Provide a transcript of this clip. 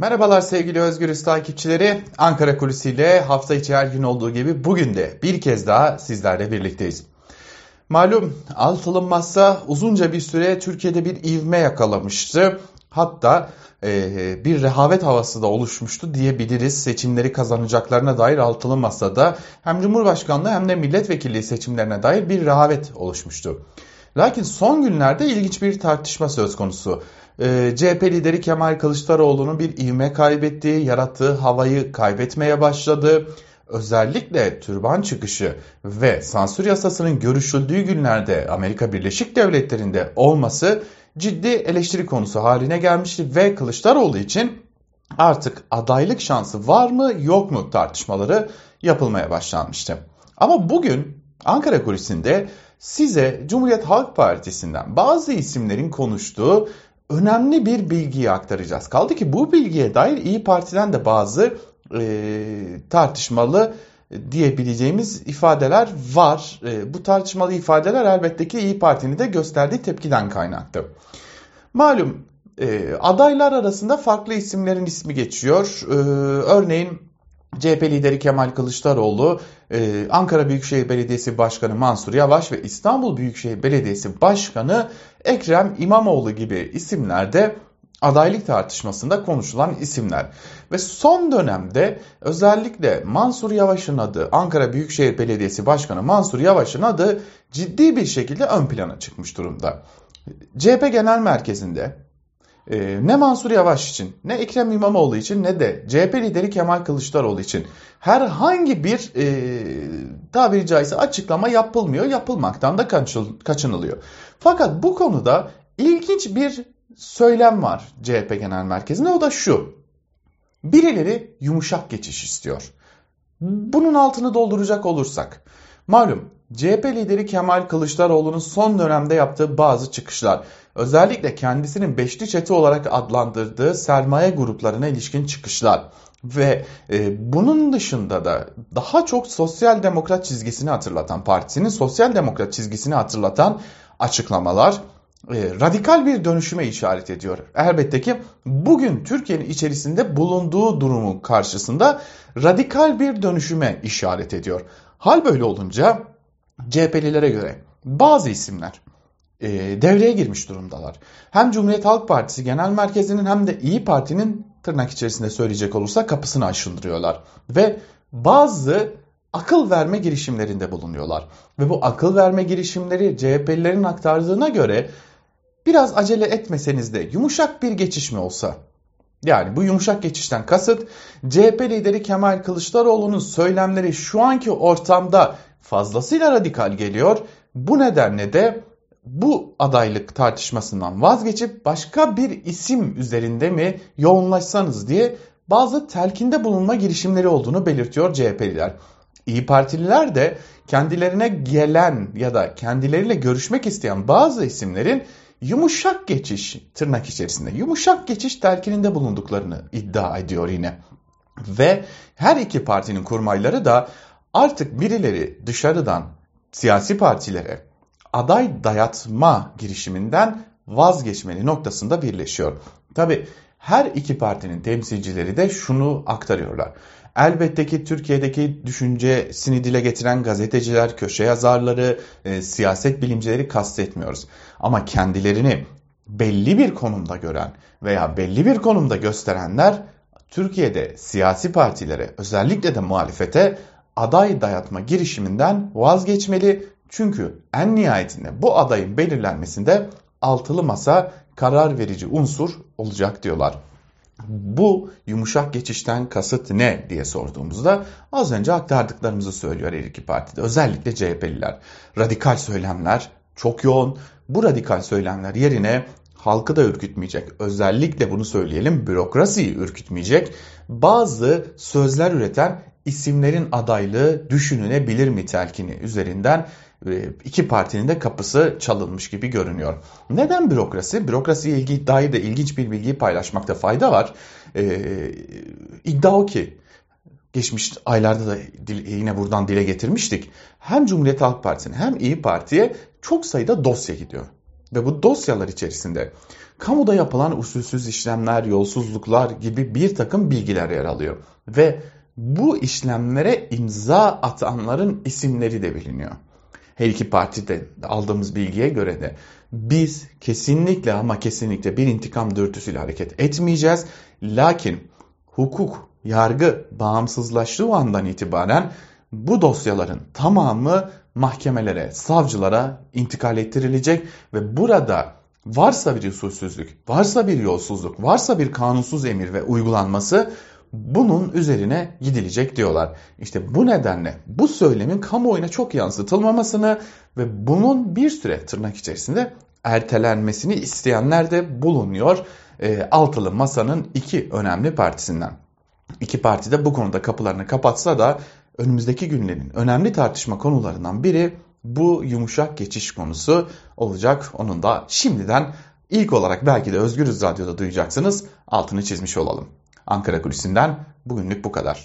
Merhabalar sevgili Özgürüz takipçileri. Ankara Kulisi ile hafta içi her gün olduğu gibi bugün de bir kez daha sizlerle birlikteyiz. Malum altılı masa uzunca bir süre Türkiye'de bir ivme yakalamıştı. Hatta e, bir rehavet havası da oluşmuştu diyebiliriz. Seçimleri kazanacaklarına dair altılı masada hem Cumhurbaşkanlığı hem de milletvekilliği seçimlerine dair bir rehavet oluşmuştu. Lakin son günlerde ilginç bir tartışma söz konusu. Ee, CHP lideri Kemal Kılıçdaroğlu'nun bir ivme kaybettiği, yarattığı havayı kaybetmeye başladı. Özellikle türban çıkışı ve sansür yasasının görüşüldüğü günlerde Amerika Birleşik Devletleri'nde olması ciddi eleştiri konusu haline gelmişti ve Kılıçdaroğlu için artık adaylık şansı var mı yok mu tartışmaları yapılmaya başlanmıştı. Ama bugün Ankara kulisinde size Cumhuriyet Halk Partisi'nden bazı isimlerin konuştuğu önemli bir bilgiyi aktaracağız. Kaldı ki bu bilgiye dair İyi Parti'den de bazı e, tartışmalı diyebileceğimiz ifadeler var. E, bu tartışmalı ifadeler elbette ki İyi Parti'nin de gösterdiği tepkiden kaynaklı. Malum e, adaylar arasında farklı isimlerin ismi geçiyor. E, örneğin CHP lideri Kemal Kılıçdaroğlu, e, Ankara Büyükşehir Belediyesi Başkanı Mansur Yavaş ve İstanbul Büyükşehir Belediyesi Başkanı Ekrem İmamoğlu gibi isimlerde adaylık tartışmasında konuşulan isimler. Ve son dönemde özellikle Mansur Yavaş'ın adı, Ankara Büyükşehir Belediyesi Başkanı Mansur Yavaş'ın adı ciddi bir şekilde ön plana çıkmış durumda. CHP Genel Merkezi'nde ee, ne Mansur Yavaş için, ne Ekrem İmamoğlu için, ne de CHP lideri Kemal Kılıçdaroğlu için herhangi bir e, tabiri caizse açıklama yapılmıyor, yapılmaktan da kaçınılıyor. Fakat bu konuda ilginç bir söylem var CHP Genel Merkezi'nde o da şu. Birileri yumuşak geçiş istiyor. Bunun altını dolduracak olursak, malum CHP lideri Kemal Kılıçdaroğlu'nun son dönemde yaptığı bazı çıkışlar, özellikle kendisinin beşli çete olarak adlandırdığı sermaye gruplarına ilişkin çıkışlar ve e, bunun dışında da daha çok sosyal demokrat çizgisini hatırlatan, partisinin sosyal demokrat çizgisini hatırlatan açıklamalar e, radikal bir dönüşüme işaret ediyor. Elbette ki bugün Türkiye'nin içerisinde bulunduğu durumun karşısında radikal bir dönüşüme işaret ediyor. Hal böyle olunca CHP'lilere göre bazı isimler e, devreye girmiş durumdalar. Hem Cumhuriyet Halk Partisi Genel Merkezi'nin hem de İyi Parti'nin tırnak içerisinde söyleyecek olursa kapısını aşındırıyorlar. Ve bazı akıl verme girişimlerinde bulunuyorlar. Ve bu akıl verme girişimleri CHP'lilerin aktardığına göre biraz acele etmeseniz de yumuşak bir geçiş mi olsa? Yani bu yumuşak geçişten kasıt CHP lideri Kemal Kılıçdaroğlu'nun söylemleri şu anki ortamda fazlasıyla radikal geliyor. Bu nedenle de bu adaylık tartışmasından vazgeçip başka bir isim üzerinde mi yoğunlaşsanız diye bazı telkinde bulunma girişimleri olduğunu belirtiyor CHP'liler. İyi Partililer de kendilerine gelen ya da kendileriyle görüşmek isteyen bazı isimlerin yumuşak geçiş tırnak içerisinde yumuşak geçiş telkininde bulunduklarını iddia ediyor yine. Ve her iki partinin kurmayları da artık birileri dışarıdan siyasi partilere aday dayatma girişiminden vazgeçmeli noktasında birleşiyor. Tabi her iki partinin temsilcileri de şunu aktarıyorlar. Elbette ki Türkiye'deki düşüncesini dile getiren gazeteciler, köşe yazarları, e, siyaset bilimcileri kastetmiyoruz. Ama kendilerini belli bir konumda gören veya belli bir konumda gösterenler Türkiye'de siyasi partilere özellikle de muhalefete aday dayatma girişiminden vazgeçmeli. Çünkü en nihayetinde bu adayın belirlenmesinde altılı masa karar verici unsur olacak diyorlar. Bu yumuşak geçişten kasıt ne diye sorduğumuzda az önce aktardıklarımızı söylüyor her iki partide. Özellikle CHP'liler. Radikal söylemler çok yoğun. Bu radikal söylemler yerine halkı da ürkütmeyecek. Özellikle bunu söyleyelim bürokrasiyi ürkütmeyecek. Bazı sözler üreten isimlerin adaylığı düşünülebilir mi telkini üzerinden e, iki partinin de kapısı çalınmış gibi görünüyor. Neden bürokrasi? Bürokrasiye ilgi dair de ilginç bir bilgiyi paylaşmakta fayda var. Ee, iddia o ki geçmiş aylarda da yine buradan dile getirmiştik. Hem Cumhuriyet Halk Partisi'ne hem İyi Parti'ye çok sayıda dosya gidiyor. Ve bu dosyalar içerisinde kamuda yapılan usulsüz işlemler, yolsuzluklar gibi bir takım bilgiler yer alıyor. Ve bu işlemlere imza atanların isimleri de biliniyor. Her iki partide aldığımız bilgiye göre de biz kesinlikle ama kesinlikle bir intikam dürtüsüyle hareket etmeyeceğiz. Lakin hukuk, yargı bağımsızlaştığı andan itibaren bu dosyaların tamamı mahkemelere, savcılara intikal ettirilecek ve burada varsa bir usulsüzlük, varsa bir yolsuzluk, varsa bir kanunsuz emir ve uygulanması bunun üzerine gidilecek diyorlar. İşte bu nedenle bu söylemin kamuoyuna çok yansıtılmamasını ve bunun bir süre tırnak içerisinde ertelenmesini isteyenler de bulunuyor. E, altılı Masa'nın iki önemli partisinden. İki parti de bu konuda kapılarını kapatsa da önümüzdeki günlerin önemli tartışma konularından biri bu yumuşak geçiş konusu olacak. Onun da şimdiden ilk olarak belki de Özgürüz Radyo'da duyacaksınız. Altını çizmiş olalım. Ankara Kulisi'nden bugünlük bu kadar.